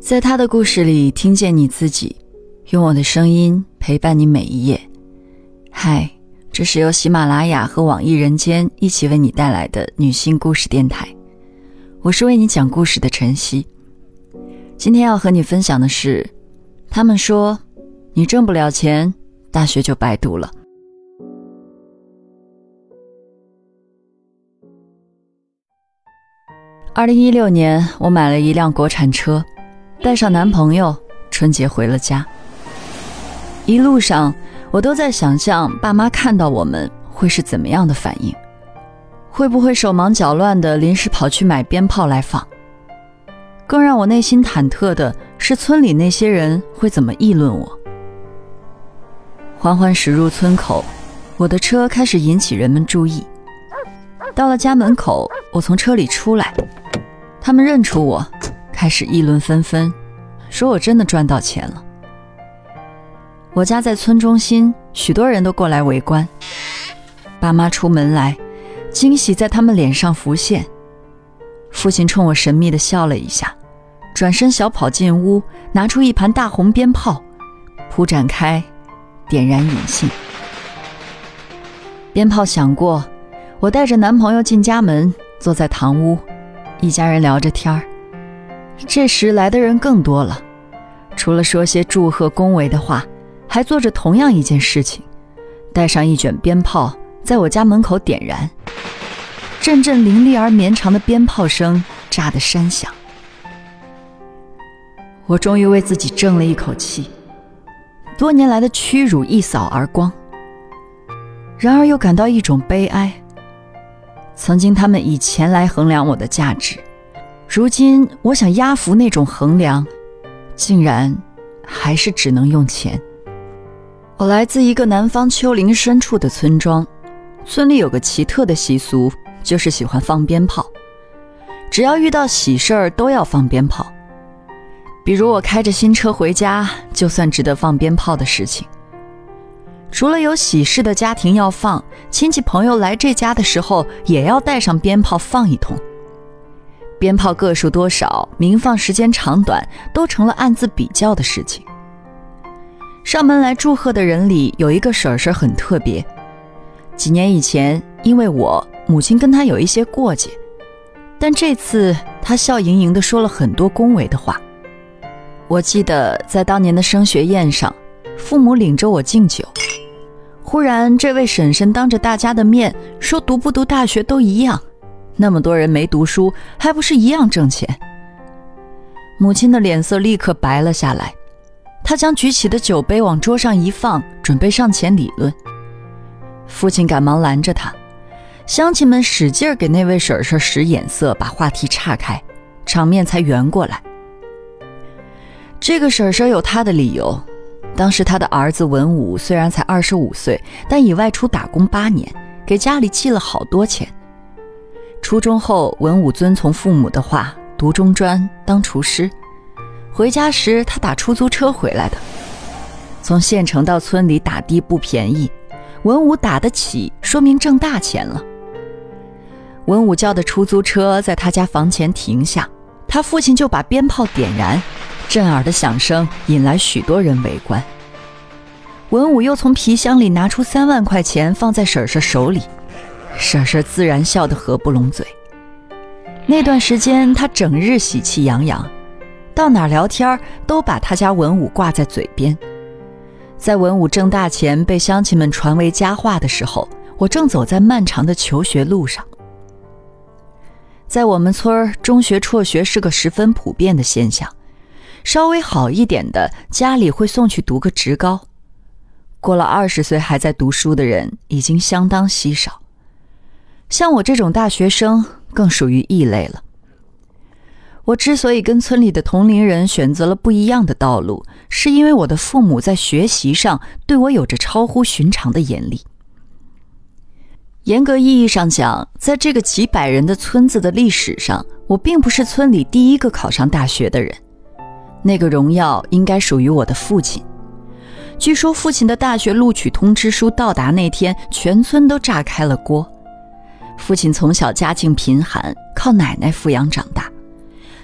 在他的故事里听见你自己，用我的声音陪伴你每一页。嗨，这是由喜马拉雅和网易人间一起为你带来的女性故事电台，我是为你讲故事的晨曦。今天要和你分享的是，他们说你挣不了钱，大学就白读了。二零一六年，我买了一辆国产车。带上男朋友，春节回了家。一路上，我都在想象爸妈看到我们会是怎么样的反应，会不会手忙脚乱的临时跑去买鞭炮来放？更让我内心忐忑的是，村里那些人会怎么议论我？缓缓驶入村口，我的车开始引起人们注意。到了家门口，我从车里出来，他们认出我。开始议论纷纷，说我真的赚到钱了。我家在村中心，许多人都过来围观。爸妈出门来，惊喜在他们脸上浮现。父亲冲我神秘地笑了一下，转身小跑进屋，拿出一盘大红鞭炮，铺展开，点燃引信。鞭炮响过，我带着男朋友进家门，坐在堂屋，一家人聊着天儿。这时来的人更多了，除了说些祝贺恭维的话，还做着同样一件事情，带上一卷鞭炮，在我家门口点燃。阵阵凌厉而绵长的鞭炮声炸得山响，我终于为自己争了一口气，多年来的屈辱一扫而光。然而又感到一种悲哀，曾经他们以钱来衡量我的价值。如今，我想压服那种衡量，竟然还是只能用钱。我来自一个南方丘陵深处的村庄，村里有个奇特的习俗，就是喜欢放鞭炮。只要遇到喜事儿，都要放鞭炮。比如我开着新车回家，就算值得放鞭炮的事情。除了有喜事的家庭要放，亲戚朋友来这家的时候，也要带上鞭炮放一通。鞭炮个数多少，鸣放时间长短，都成了暗自比较的事情。上门来祝贺的人里，有一个婶婶很特别。几年以前，因为我母亲跟她有一些过节，但这次她笑盈盈地说了很多恭维的话。我记得在当年的升学宴上，父母领着我敬酒，忽然这位婶婶当着大家的面说：“读不读大学都一样。”那么多人没读书，还不是一样挣钱？母亲的脸色立刻白了下来，她将举起的酒杯往桌上一放，准备上前理论。父亲赶忙拦着她，乡亲们使劲给那位婶婶使眼色，把话题岔开，场面才圆过来。这个婶婶有她的理由，当时她的儿子文武虽然才二十五岁，但已外出打工八年，给家里寄了好多钱。初中后，文武遵从父母的话，读中专，当厨师。回家时，他打出租车回来的。从县城到村里打的不便宜，文武打得起，说明挣大钱了。文武叫的出租车在他家房前停下，他父亲就把鞭炮点燃，震耳的响声引来许多人围观。文武又从皮箱里拿出三万块钱，放在婶婶手里。婶婶自然笑得合不拢嘴。那段时间，她整日喜气洋洋，到哪聊天都把他家文武挂在嘴边。在文武挣大钱被乡亲们传为佳话的时候，我正走在漫长的求学路上。在我们村儿，中学辍学是个十分普遍的现象，稍微好一点的家里会送去读个职高。过了二十岁还在读书的人，已经相当稀少。像我这种大学生更属于异类了。我之所以跟村里的同龄人选择了不一样的道路，是因为我的父母在学习上对我有着超乎寻常的严厉。严格意义上讲，在这个几百人的村子的历史上，我并不是村里第一个考上大学的人，那个荣耀应该属于我的父亲。据说父亲的大学录取通知书到达那天，全村都炸开了锅。父亲从小家境贫寒，靠奶奶抚养长大。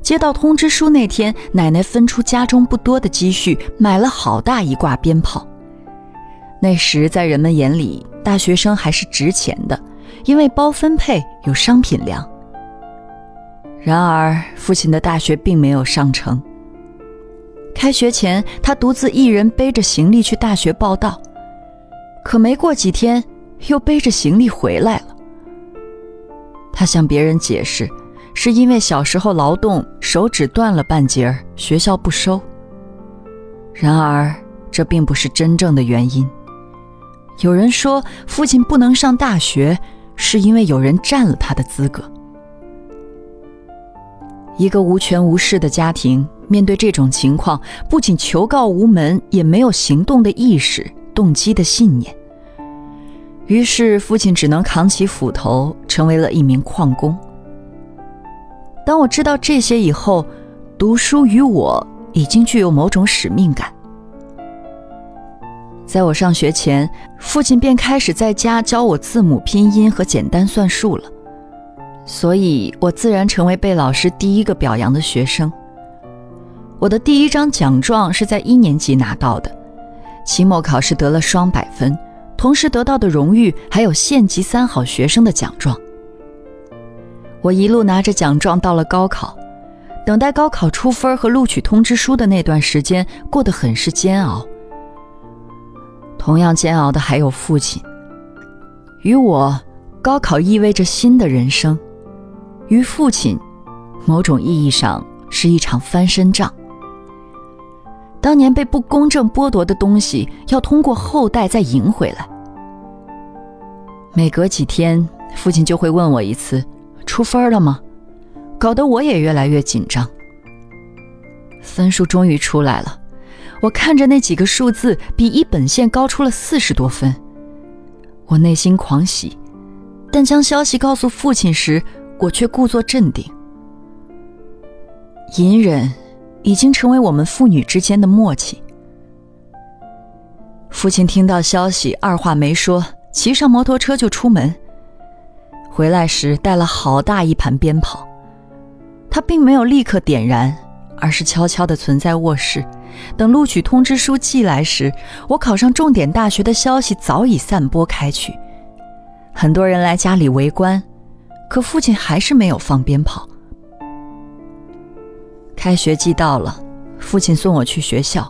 接到通知书那天，奶奶分出家中不多的积蓄，买了好大一挂鞭炮。那时在人们眼里，大学生还是值钱的，因为包分配有商品粮。然而，父亲的大学并没有上成。开学前，他独自一人背着行李去大学报到，可没过几天，又背着行李回来了。他向别人解释，是因为小时候劳动手指断了半截儿，学校不收。然而，这并不是真正的原因。有人说，父亲不能上大学，是因为有人占了他的资格。一个无权无势的家庭，面对这种情况，不仅求告无门，也没有行动的意识、动机的信念。于是，父亲只能扛起斧头，成为了一名矿工。当我知道这些以后，读书与我已经具有某种使命感。在我上学前，父亲便开始在家教我字母拼音和简单算术了，所以我自然成为被老师第一个表扬的学生。我的第一张奖状是在一年级拿到的，期末考试得了双百分。同时得到的荣誉还有县级三好学生的奖状。我一路拿着奖状到了高考，等待高考出分和录取通知书的那段时间过得很是煎熬。同样煎熬的还有父亲。于我，高考意味着新的人生；于父亲，某种意义上是一场翻身仗。当年被不公正剥夺的东西，要通过后代再赢回来。每隔几天，父亲就会问我一次：“出分了吗？”搞得我也越来越紧张。分数终于出来了，我看着那几个数字，比一本线高出了四十多分，我内心狂喜。但将消息告诉父亲时，我却故作镇定。隐忍已经成为我们父女之间的默契。父亲听到消息，二话没说。骑上摩托车就出门。回来时带了好大一盘鞭炮，他并没有立刻点燃，而是悄悄地存在卧室。等录取通知书寄来时，我考上重点大学的消息早已散播开去。很多人来家里围观，可父亲还是没有放鞭炮。开学季到了，父亲送我去学校，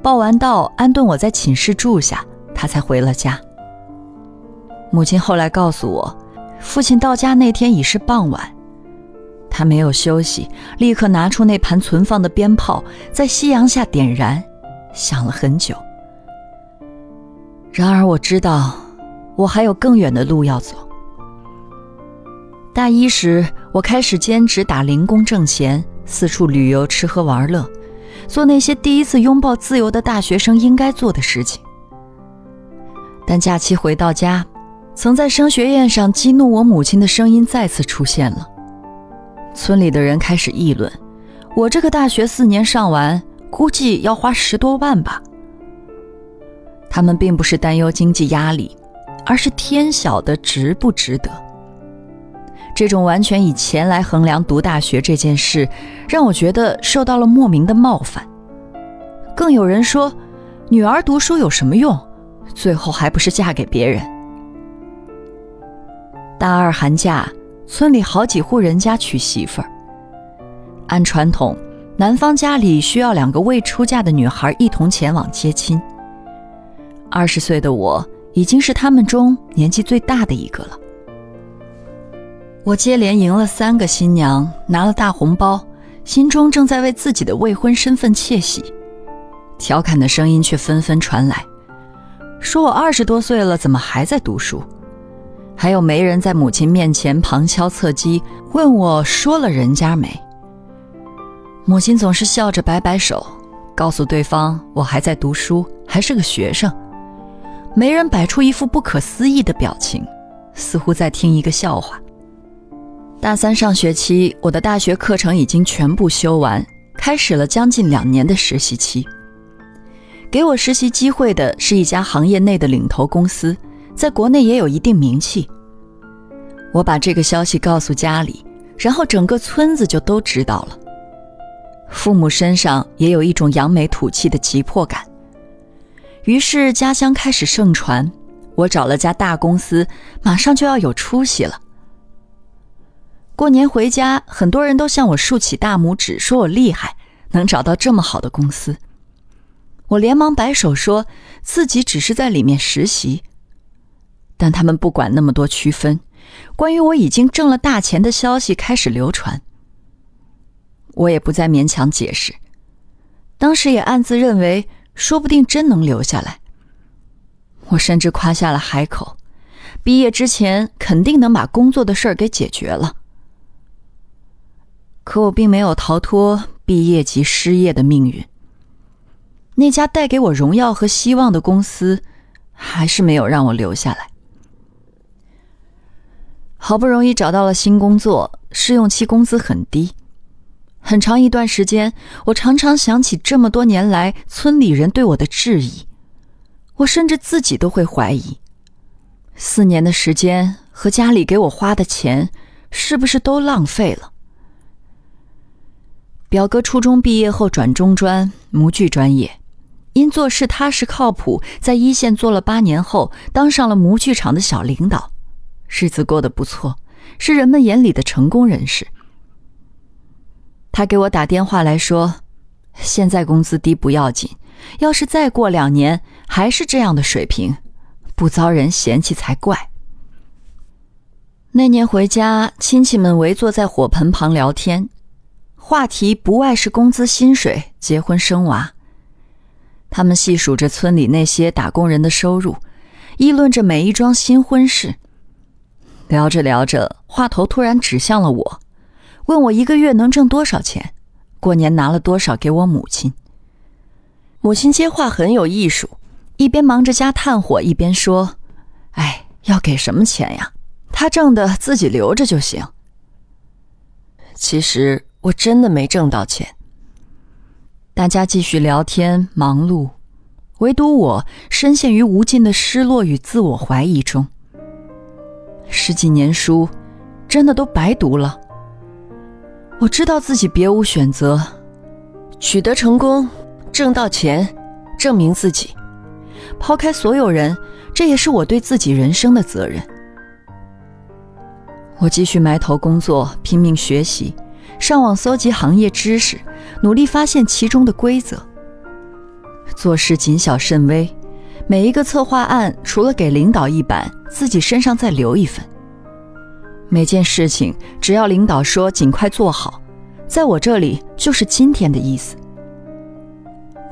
报完到安顿我在寝室住下，他才回了家。母亲后来告诉我，父亲到家那天已是傍晚，他没有休息，立刻拿出那盘存放的鞭炮，在夕阳下点燃，响了很久。然而我知道，我还有更远的路要走。大一时，我开始兼职打零工挣钱，四处旅游、吃喝玩乐，做那些第一次拥抱自由的大学生应该做的事情。但假期回到家。曾在升学宴上激怒我母亲的声音再次出现了。村里的人开始议论，我这个大学四年上完，估计要花十多万吧。他们并不是担忧经济压力，而是天晓得值不值得。这种完全以钱来衡量读大学这件事，让我觉得受到了莫名的冒犯。更有人说，女儿读书有什么用？最后还不是嫁给别人。大二寒假，村里好几户人家娶媳妇儿。按传统，男方家里需要两个未出嫁的女孩一同前往接亲。二十岁的我，已经是他们中年纪最大的一个了。我接连迎了三个新娘，拿了大红包，心中正在为自己的未婚身份窃喜。调侃的声音却纷纷传来，说我二十多岁了，怎么还在读书？还有媒人在母亲面前旁敲侧击，问我说了人家没？母亲总是笑着摆摆手，告诉对方我还在读书，还是个学生。媒人摆出一副不可思议的表情，似乎在听一个笑话。大三上学期，我的大学课程已经全部修完，开始了将近两年的实习期。给我实习机会的是一家行业内的领头公司。在国内也有一定名气。我把这个消息告诉家里，然后整个村子就都知道了。父母身上也有一种扬眉吐气的急迫感，于是家乡开始盛传，我找了家大公司，马上就要有出息了。过年回家，很多人都向我竖起大拇指，说我厉害，能找到这么好的公司。我连忙摆手，说自己只是在里面实习。但他们不管那么多区分，关于我已经挣了大钱的消息开始流传。我也不再勉强解释，当时也暗自认为，说不定真能留下来。我甚至夸下了海口，毕业之前肯定能把工作的事儿给解决了。可我并没有逃脱毕业即失业的命运。那家带给我荣耀和希望的公司，还是没有让我留下来。好不容易找到了新工作，试用期工资很低。很长一段时间，我常常想起这么多年来村里人对我的质疑，我甚至自己都会怀疑：四年的时间和家里给我花的钱，是不是都浪费了？表哥初中毕业后转中专模具专业。因做事踏实靠谱，在一线做了八年后，当上了模具厂的小领导，日子过得不错，是人们眼里的成功人士。他给我打电话来说：“现在工资低不要紧，要是再过两年还是这样的水平，不遭人嫌弃才怪。”那年回家，亲戚们围坐在火盆旁聊天，话题不外是工资、薪水、结婚、生娃。他们细数着村里那些打工人的收入，议论着每一桩新婚事。聊着聊着，话头突然指向了我，问我一个月能挣多少钱，过年拿了多少给我母亲。母亲接话很有艺术，一边忙着加炭火，一边说：“哎，要给什么钱呀？他挣的自己留着就行。”其实我真的没挣到钱。大家继续聊天忙碌，唯独我深陷于无尽的失落与自我怀疑中。十几年书，真的都白读了。我知道自己别无选择，取得成功，挣到钱，证明自己。抛开所有人，这也是我对自己人生的责任。我继续埋头工作，拼命学习。上网搜集行业知识，努力发现其中的规则。做事谨小慎微，每一个策划案除了给领导一版，自己身上再留一份。每件事情只要领导说尽快做好，在我这里就是今天的意思。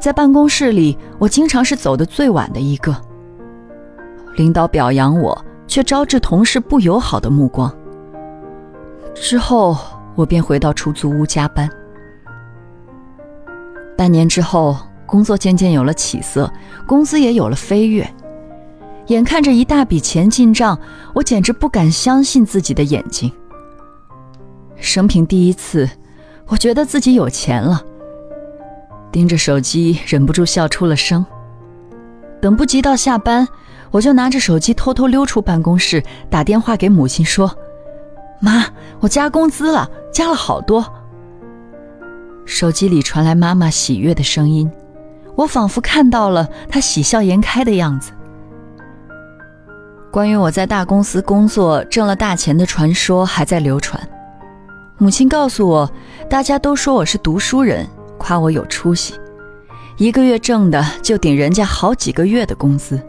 在办公室里，我经常是走的最晚的一个。领导表扬我，却招致同事不友好的目光。之后。我便回到出租屋加班。半年之后，工作渐渐有了起色，工资也有了飞跃。眼看着一大笔钱进账，我简直不敢相信自己的眼睛。生平第一次，我觉得自己有钱了。盯着手机，忍不住笑出了声。等不及到下班，我就拿着手机偷偷溜出办公室，打电话给母亲说。妈，我加工资了，加了好多。手机里传来妈妈喜悦的声音，我仿佛看到了他喜笑颜开的样子。关于我在大公司工作挣了大钱的传说还在流传。母亲告诉我，大家都说我是读书人，夸我有出息，一个月挣的就顶人家好几个月的工资。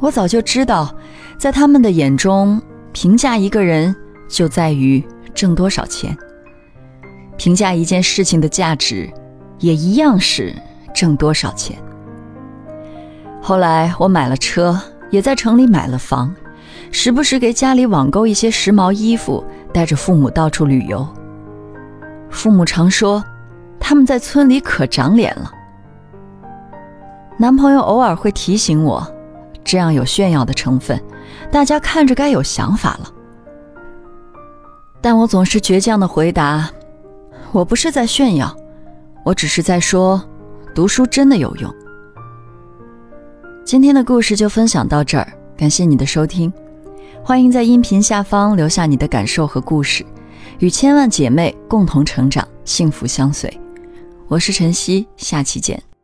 我早就知道，在他们的眼中。评价一个人就在于挣多少钱，评价一件事情的价值，也一样是挣多少钱。后来我买了车，也在城里买了房，时不时给家里网购一些时髦衣服，带着父母到处旅游。父母常说，他们在村里可长脸了。男朋友偶尔会提醒我，这样有炫耀的成分。大家看着该有想法了，但我总是倔强的回答：“我不是在炫耀，我只是在说，读书真的有用。”今天的故事就分享到这儿，感谢你的收听，欢迎在音频下方留下你的感受和故事，与千万姐妹共同成长，幸福相随。我是晨曦，下期见。